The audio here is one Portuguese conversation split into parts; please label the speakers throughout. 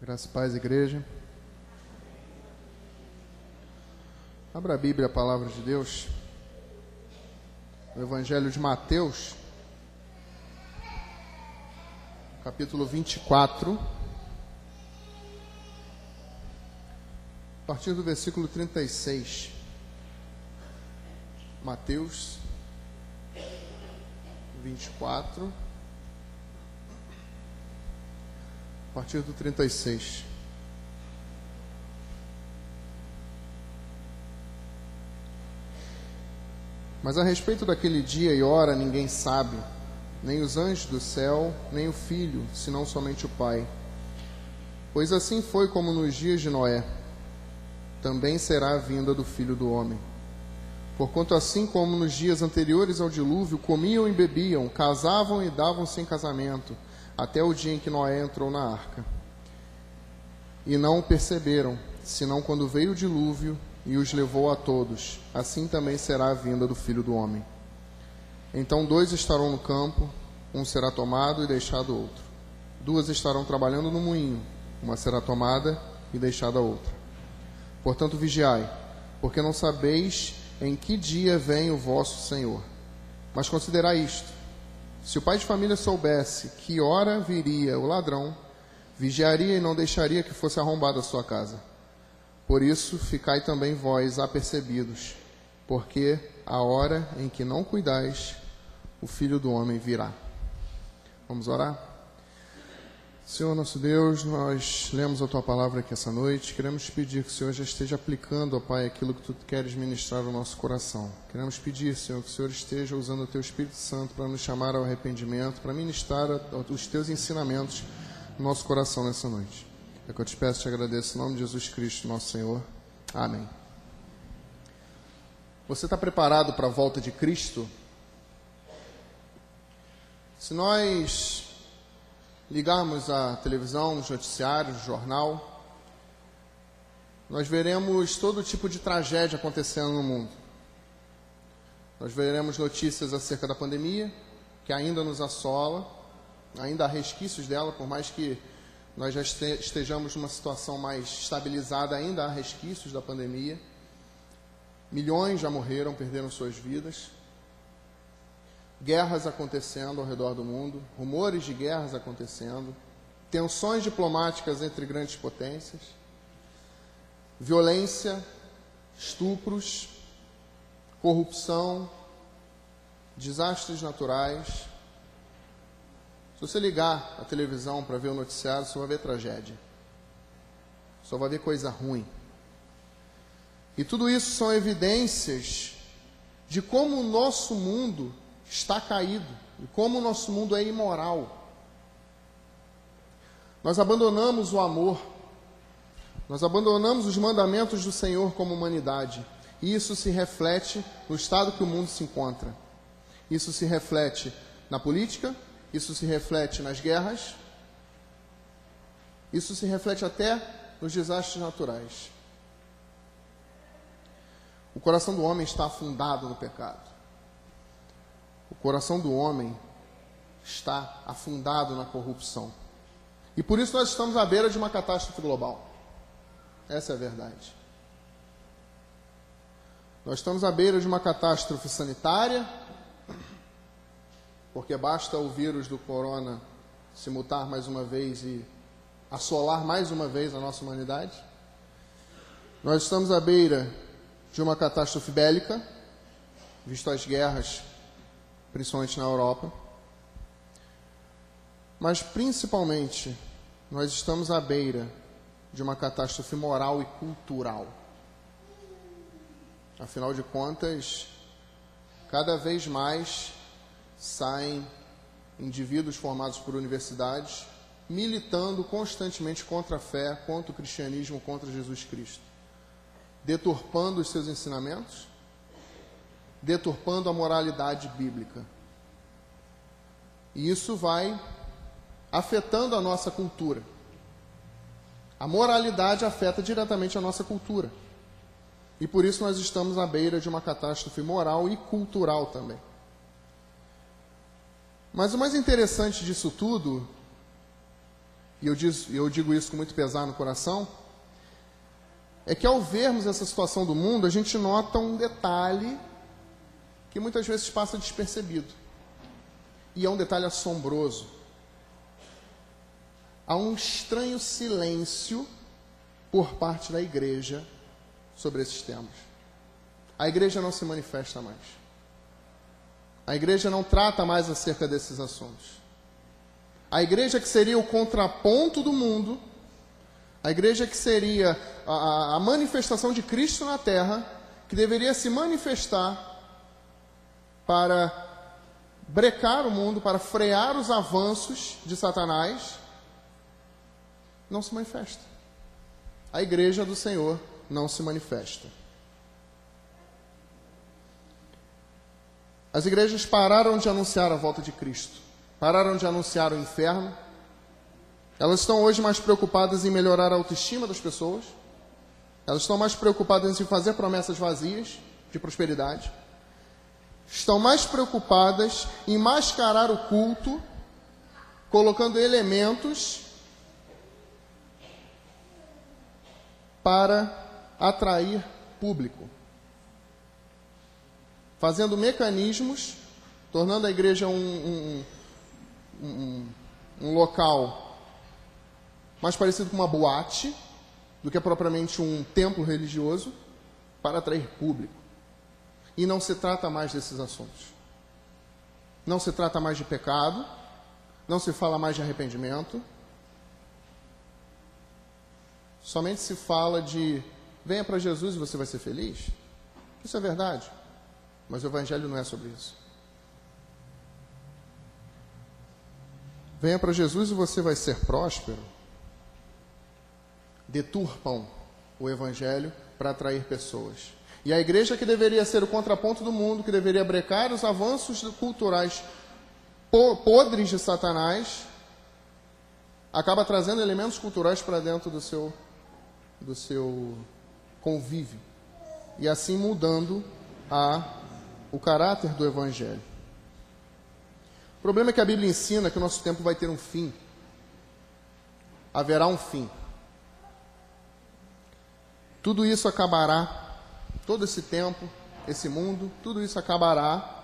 Speaker 1: Graça e paz, igreja. Abra a Bíblia, a palavra de Deus. O Evangelho de Mateus, capítulo 24. A partir do versículo 36. Mateus 24. A partir do 36. Mas a respeito daquele dia e hora ninguém sabe, nem os anjos do céu, nem o filho, senão somente o Pai. Pois assim foi como nos dias de Noé, também será a vinda do filho do homem. Porquanto, assim como nos dias anteriores ao dilúvio, comiam e bebiam, casavam e davam-se em casamento até o dia em que Noé entrou na arca. E não o perceberam, senão quando veio o dilúvio e os levou a todos. Assim também será a vinda do filho do homem. Então dois estarão no campo, um será tomado e deixado outro. Duas estarão trabalhando no moinho, uma será tomada e deixada outra. Portanto, vigiai, porque não sabeis em que dia vem o vosso Senhor. Mas considerai isto: se o pai de família soubesse que hora viria o ladrão, vigiaria e não deixaria que fosse arrombada a sua casa. Por isso, ficai também vós apercebidos, porque a hora em que não cuidais, o filho do homem virá. Vamos orar? Senhor nosso Deus, nós lemos a tua palavra aqui essa noite. Queremos pedir que o Senhor já esteja aplicando, ó Pai, aquilo que tu queres ministrar ao nosso coração. Queremos pedir, Senhor, que o Senhor esteja usando o teu Espírito Santo para nos chamar ao arrependimento, para ministrar os teus ensinamentos no nosso coração nessa noite. É que eu te peço e te agradeço em nome de Jesus Cristo, nosso Senhor. Amém. Você está preparado para a volta de Cristo? Se nós ligarmos a televisão, os noticiários, o jornal, nós veremos todo tipo de tragédia acontecendo no mundo. Nós veremos notícias acerca da pandemia, que ainda nos assola, ainda há resquícios dela, por mais que nós já estejamos numa situação mais estabilizada, ainda há resquícios da pandemia. Milhões já morreram, perderam suas vidas guerras acontecendo ao redor do mundo, rumores de guerras acontecendo, tensões diplomáticas entre grandes potências, violência, estupros, corrupção, desastres naturais. Se você ligar a televisão para ver o noticiário, você vai ver tragédia. Só vai ver coisa ruim. E tudo isso são evidências de como o nosso mundo está caído e como o nosso mundo é imoral. Nós abandonamos o amor, nós abandonamos os mandamentos do Senhor como humanidade, e isso se reflete no estado que o mundo se encontra. Isso se reflete na política, isso se reflete nas guerras, isso se reflete até nos desastres naturais. O coração do homem está afundado no pecado. O coração do homem está afundado na corrupção. E por isso nós estamos à beira de uma catástrofe global. Essa é a verdade. Nós estamos à beira de uma catástrofe sanitária, porque basta o vírus do corona se mutar mais uma vez e assolar mais uma vez a nossa humanidade. Nós estamos à beira de uma catástrofe bélica, visto as guerras principalmente na Europa. Mas principalmente, nós estamos à beira de uma catástrofe moral e cultural. Afinal de contas, cada vez mais saem indivíduos formados por universidades militando constantemente contra a fé, contra o cristianismo, contra Jesus Cristo, deturpando os seus ensinamentos deturpando a moralidade bíblica. E isso vai afetando a nossa cultura. A moralidade afeta diretamente a nossa cultura. E por isso nós estamos à beira de uma catástrofe moral e cultural também. Mas o mais interessante disso tudo e eu, diz, eu digo isso com muito pesar no coração, é que ao vermos essa situação do mundo, a gente nota um detalhe que muitas vezes passa despercebido. E é um detalhe assombroso. Há um estranho silêncio por parte da igreja sobre esses temas. A igreja não se manifesta mais. A igreja não trata mais acerca desses assuntos. A igreja que seria o contraponto do mundo, a igreja que seria a, a manifestação de Cristo na terra, que deveria se manifestar para brecar o mundo, para frear os avanços de Satanás, não se manifesta. A igreja do Senhor não se manifesta. As igrejas pararam de anunciar a volta de Cristo, pararam de anunciar o inferno. Elas estão hoje mais preocupadas em melhorar a autoestima das pessoas. Elas estão mais preocupadas em fazer promessas vazias de prosperidade. Estão mais preocupadas em mascarar o culto, colocando elementos para atrair público fazendo mecanismos, tornando a igreja um, um, um, um local mais parecido com uma boate do que propriamente um templo religioso para atrair público. E não se trata mais desses assuntos. Não se trata mais de pecado, não se fala mais de arrependimento. Somente se fala de venha para Jesus e você vai ser feliz. Isso é verdade. Mas o Evangelho não é sobre isso. Venha para Jesus e você vai ser próspero. Deturpam o Evangelho para atrair pessoas. E a igreja que deveria ser o contraponto do mundo, que deveria brecar os avanços culturais podres de Satanás, acaba trazendo elementos culturais para dentro do seu, do seu convívio. E assim mudando a o caráter do Evangelho. O problema é que a Bíblia ensina que o nosso tempo vai ter um fim. Haverá um fim. Tudo isso acabará, todo esse tempo, esse mundo, tudo isso acabará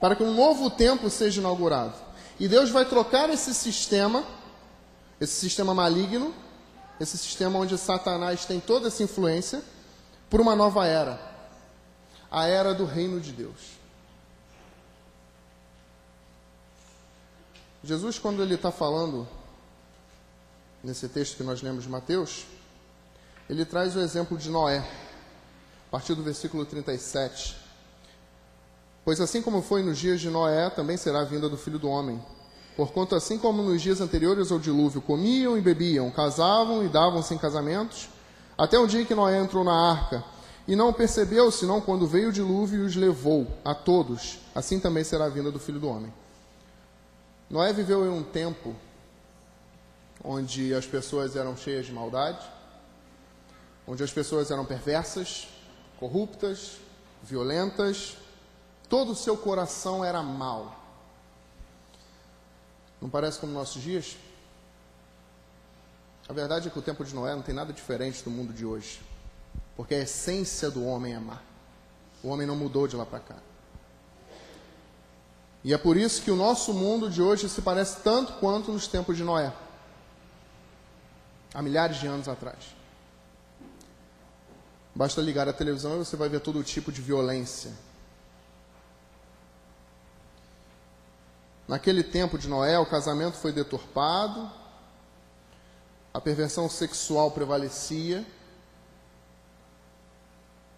Speaker 1: para que um novo tempo seja inaugurado. E Deus vai trocar esse sistema, esse sistema maligno, esse sistema onde Satanás tem toda essa influência, por uma nova era a era do reino de Deus. Jesus, quando ele está falando nesse texto que nós lemos de Mateus, ele traz o exemplo de Noé, a partir do versículo 37. Pois assim como foi nos dias de Noé, também será a vinda do filho do homem. Porquanto, assim como nos dias anteriores ao dilúvio, comiam e bebiam, casavam e davam-se em casamentos, até o dia que Noé entrou na arca e não percebeu, senão quando veio o dilúvio e os levou a todos. Assim também será a vinda do filho do homem. Noé viveu em um tempo onde as pessoas eram cheias de maldade, onde as pessoas eram perversas, corruptas, violentas, todo o seu coração era mau. Não parece como nossos dias? A verdade é que o tempo de Noé não tem nada diferente do mundo de hoje. Porque a essência do homem é má. O homem não mudou de lá para cá. E é por isso que o nosso mundo de hoje se parece tanto quanto nos tempos de Noé há milhares de anos atrás. Basta ligar a televisão e você vai ver todo tipo de violência. Naquele tempo de Noé, o casamento foi deturpado, a perversão sexual prevalecia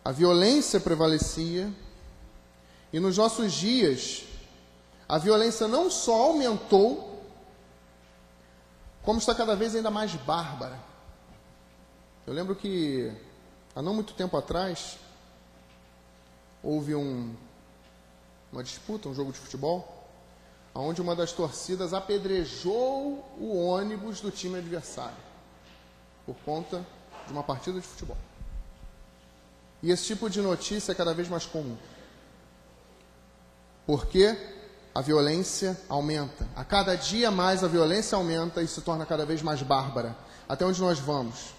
Speaker 1: a violência prevalecia, e nos nossos dias, a violência não só aumentou, como está cada vez ainda mais bárbara. Eu lembro que, há não muito tempo atrás, houve um, uma disputa, um jogo de futebol, onde uma das torcidas apedrejou o ônibus do time adversário, por conta de uma partida de futebol. E esse tipo de notícia é cada vez mais comum. Por quê? a violência aumenta. A cada dia mais a violência aumenta e se torna cada vez mais bárbara. Até onde nós vamos?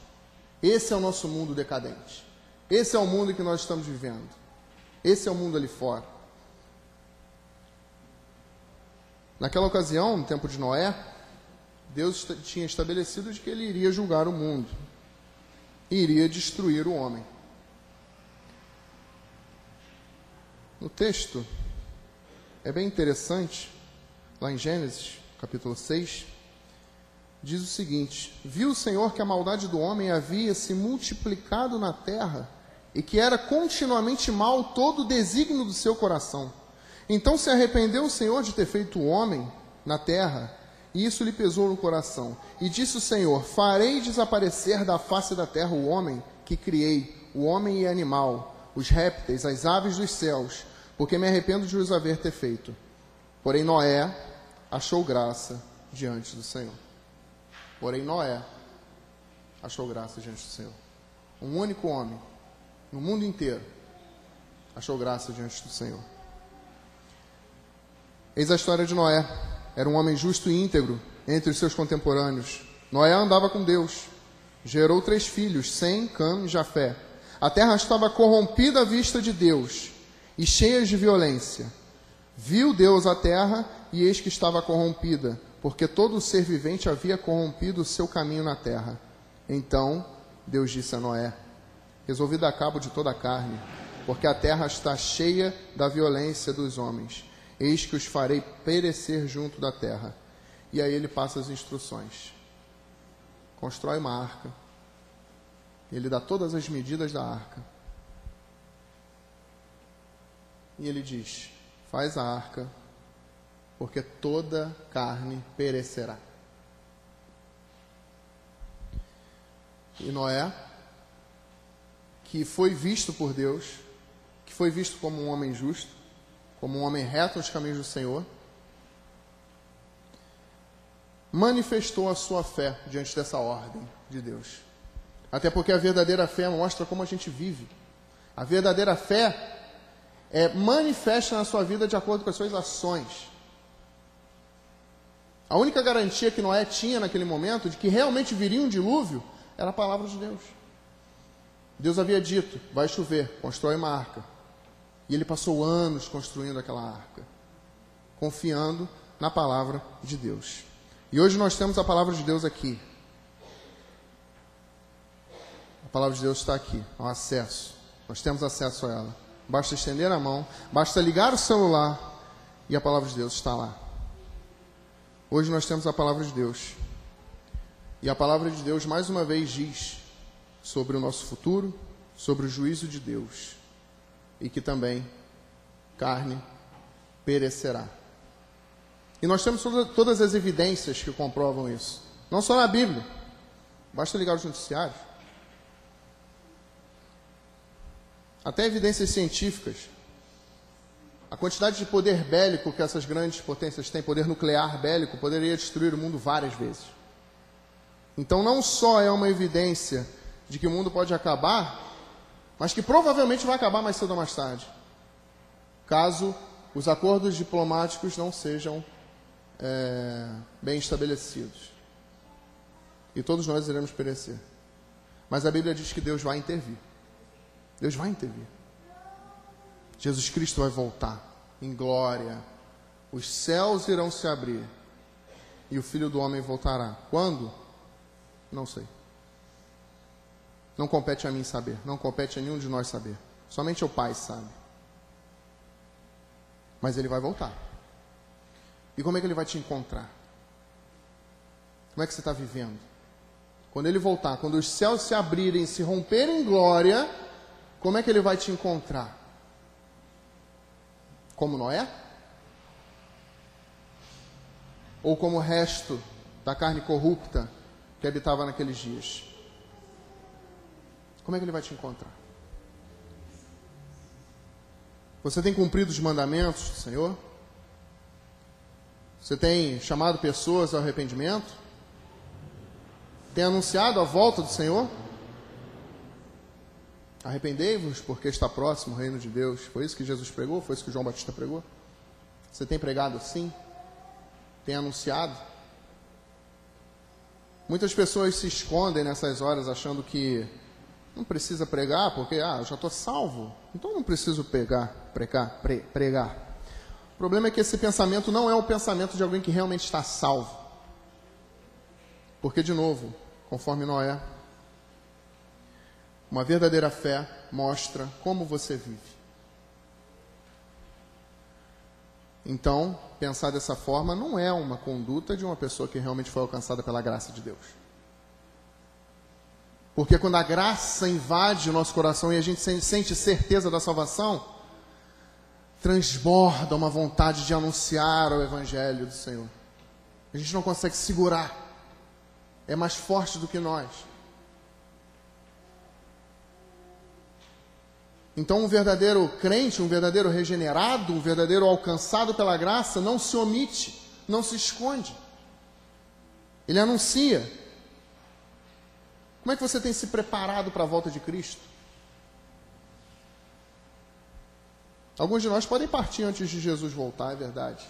Speaker 1: Esse é o nosso mundo decadente. Esse é o mundo que nós estamos vivendo. Esse é o mundo ali fora. Naquela ocasião, no tempo de Noé, Deus tinha estabelecido de que ele iria julgar o mundo e iria destruir o homem. No texto, é bem interessante, lá em Gênesis, capítulo 6, diz o seguinte: Viu o Senhor que a maldade do homem havia se multiplicado na terra e que era continuamente mal todo o desígnio do seu coração. Então se arrependeu o Senhor de ter feito o homem na terra, e isso lhe pesou no coração. E disse o Senhor: Farei desaparecer da face da terra o homem que criei, o homem e animal, os répteis, as aves dos céus porque me arrependo de os haver ter feito. Porém, Noé achou graça diante do Senhor. Porém, Noé achou graça diante do Senhor. Um único homem, no mundo inteiro, achou graça diante do Senhor. Eis a história de Noé. Era um homem justo e íntegro entre os seus contemporâneos. Noé andava com Deus. Gerou três filhos, Sem, Cam e Jafé. A terra estava corrompida à vista de Deus e cheias de violência. Viu Deus a terra e eis que estava corrompida, porque todo ser vivente havia corrompido o seu caminho na terra. Então Deus disse a Noé: Resolvi dar cabo de toda a carne, porque a terra está cheia da violência dos homens. Eis que os farei perecer junto da terra. E aí ele passa as instruções. Constrói uma arca. Ele dá todas as medidas da arca E ele diz: Faz a arca, porque toda carne perecerá. E Noé, que foi visto por Deus, que foi visto como um homem justo, como um homem reto nos caminhos do Senhor, manifestou a sua fé diante dessa ordem de Deus. Até porque a verdadeira fé mostra como a gente vive. A verdadeira fé é, manifesta na sua vida de acordo com as suas ações. A única garantia que Noé tinha naquele momento de que realmente viria um dilúvio era a palavra de Deus. Deus havia dito: vai chover, constrói uma arca. E ele passou anos construindo aquela arca, confiando na palavra de Deus. E hoje nós temos a palavra de Deus aqui. A palavra de Deus está aqui, ao acesso. Nós temos acesso a ela. Basta estender a mão, basta ligar o celular e a palavra de Deus está lá. Hoje nós temos a palavra de Deus. E a palavra de Deus mais uma vez diz sobre o nosso futuro, sobre o juízo de Deus. E que também carne perecerá. E nós temos todas as evidências que comprovam isso. Não só na Bíblia. Basta ligar os noticiários. até evidências científicas. A quantidade de poder bélico que essas grandes potências têm, poder nuclear bélico, poderia destruir o mundo várias vezes. Então, não só é uma evidência de que o mundo pode acabar, mas que provavelmente vai acabar mais cedo ou mais tarde, caso os acordos diplomáticos não sejam é, bem estabelecidos. E todos nós iremos perecer. Mas a Bíblia diz que Deus vai intervir. Deus vai intervir. Jesus Cristo vai voltar em glória. Os céus irão se abrir e o Filho do Homem voltará. Quando? Não sei. Não compete a mim saber, não compete a nenhum de nós saber. Somente o Pai sabe. Mas ele vai voltar. E como é que ele vai te encontrar? Como é que você está vivendo? Quando ele voltar, quando os céus se abrirem, se romperem em glória, como é que ele vai te encontrar? Como Noé? Ou como o resto da carne corrupta que habitava naqueles dias? Como é que ele vai te encontrar? Você tem cumprido os mandamentos do Senhor? Você tem chamado pessoas ao arrependimento? Tem anunciado a volta do Senhor? Arrependei-vos, porque está próximo o reino de Deus. Foi isso que Jesus pregou? Foi isso que João Batista pregou? Você tem pregado assim? Tem anunciado? Muitas pessoas se escondem nessas horas achando que não precisa pregar porque ah, eu já estou salvo, então não preciso pregar, pregar, pre, pregar. O problema é que esse pensamento não é o pensamento de alguém que realmente está salvo. Porque, de novo, conforme Noé, uma verdadeira fé mostra como você vive. Então, pensar dessa forma não é uma conduta de uma pessoa que realmente foi alcançada pela graça de Deus. Porque quando a graça invade o nosso coração e a gente sente certeza da salvação, transborda uma vontade de anunciar o Evangelho do Senhor. A gente não consegue segurar. É mais forte do que nós. Então, um verdadeiro crente, um verdadeiro regenerado, um verdadeiro alcançado pela graça, não se omite, não se esconde. Ele anuncia. Como é que você tem se preparado para a volta de Cristo? Alguns de nós podem partir antes de Jesus voltar, é verdade.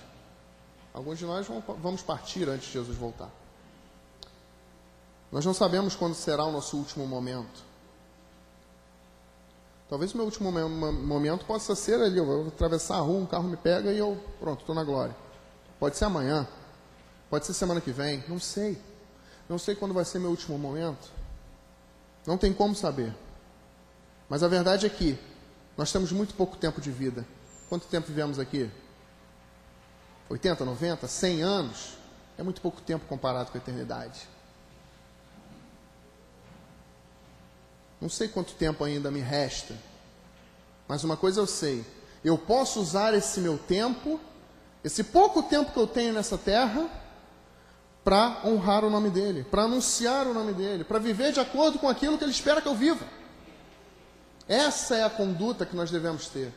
Speaker 1: Alguns de nós vamos partir antes de Jesus voltar. Nós não sabemos quando será o nosso último momento. Talvez o meu último momento possa ser ali, eu vou atravessar a rua, um carro me pega e eu, pronto, estou na glória. Pode ser amanhã, pode ser semana que vem, não sei. Não sei quando vai ser meu último momento. Não tem como saber. Mas a verdade é que nós temos muito pouco tempo de vida. Quanto tempo vivemos aqui? 80, 90, 100 anos? É muito pouco tempo comparado com a eternidade. Não sei quanto tempo ainda me resta, mas uma coisa eu sei: eu posso usar esse meu tempo, esse pouco tempo que eu tenho nessa terra, para honrar o nome dele, para anunciar o nome dele, para viver de acordo com aquilo que ele espera que eu viva. Essa é a conduta que nós devemos ter.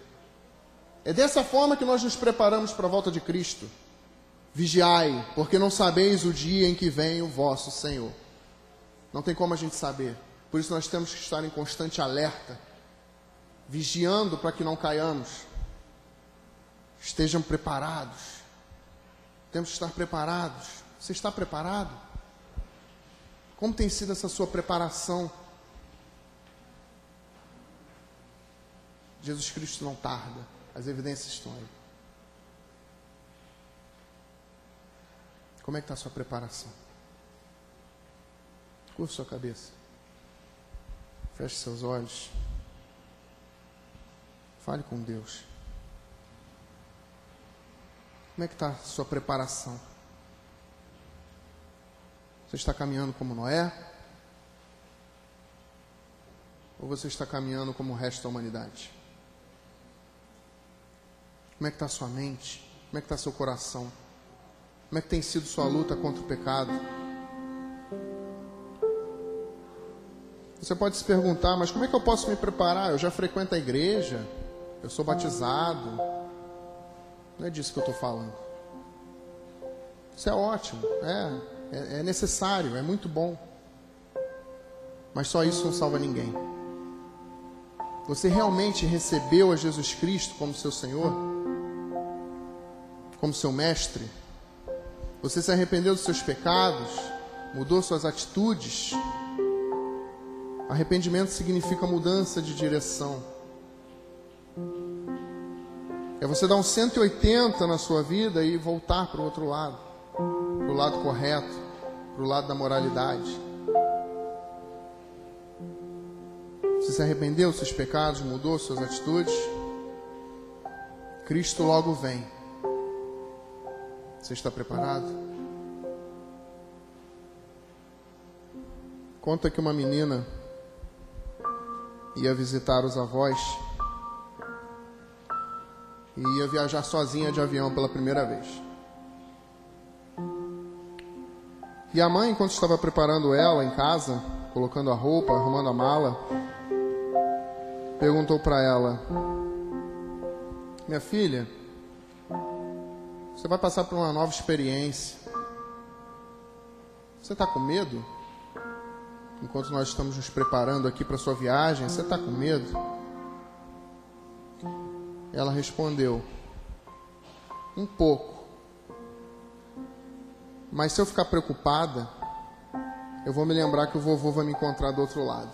Speaker 1: É dessa forma que nós nos preparamos para a volta de Cristo. Vigiai, porque não sabeis o dia em que vem o vosso Senhor. Não tem como a gente saber. Por isso nós temos que estar em constante alerta, vigiando para que não caiamos. Estejam preparados. Temos que estar preparados. Você está preparado? Como tem sido essa sua preparação? Jesus Cristo não tarda, as evidências estão aí. Como é que está a sua preparação? Curva sua cabeça. Feche seus olhos. Fale com Deus. Como é que está a sua preparação? Você está caminhando como Noé? Ou você está caminhando como o resto da humanidade? Como é que está a sua mente? Como é que está seu coração? Como é que tem sido sua luta contra o pecado? Você pode se perguntar, mas como é que eu posso me preparar? Eu já frequento a igreja, eu sou batizado. Não é disso que eu estou falando. Isso é ótimo, é, é, é necessário, é muito bom. Mas só isso não salva ninguém. Você realmente recebeu a Jesus Cristo como seu Senhor? Como seu mestre? Você se arrependeu dos seus pecados? Mudou suas atitudes? Arrependimento significa mudança de direção. É você dar um 180 na sua vida e voltar para o outro lado, para o lado correto, para o lado da moralidade. Você se arrependeu dos seus pecados, mudou suas atitudes? Cristo logo vem. Você está preparado? Conta que uma menina ia visitar os avós e ia viajar sozinha de avião pela primeira vez. E a mãe, enquanto estava preparando ela em casa, colocando a roupa, arrumando a mala, perguntou para ela: Minha filha, você vai passar por uma nova experiência. Você está com medo? Enquanto nós estamos nos preparando aqui para sua viagem, você está com medo? Ela respondeu: um pouco. Mas se eu ficar preocupada, eu vou me lembrar que o vovô vai me encontrar do outro lado,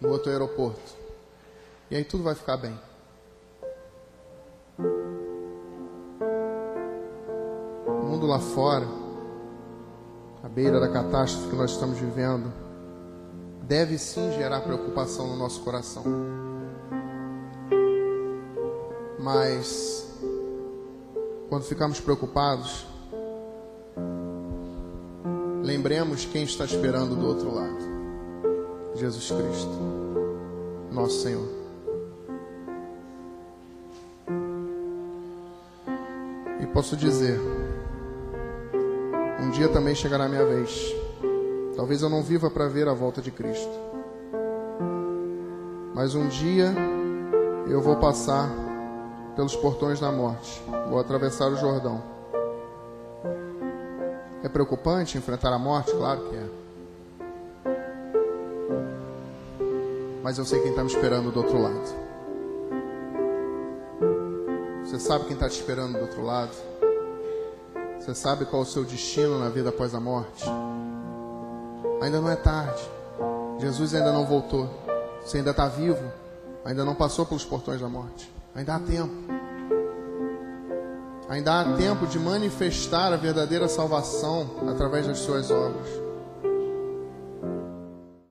Speaker 1: no outro aeroporto. E aí tudo vai ficar bem. O mundo lá fora, à beira da catástrofe que nós estamos vivendo, deve sim gerar preocupação no nosso coração. Mas quando ficamos preocupados, lembremos quem está esperando do outro lado: Jesus Cristo, nosso Senhor. E posso dizer, um dia também chegará a minha vez. Talvez eu não viva para ver a volta de Cristo. Mas um dia eu vou passar pelos portões da morte. Vou atravessar o Jordão. É preocupante enfrentar a morte? Claro que é. Mas eu sei quem está me esperando do outro lado. Você sabe quem está te esperando do outro lado? Você sabe qual é o seu destino na vida após a morte? Ainda não é tarde. Jesus ainda não voltou. Você ainda está vivo. Ainda não passou pelos portões da morte. Ainda há tempo. Ainda há tempo de manifestar a verdadeira salvação através das suas obras.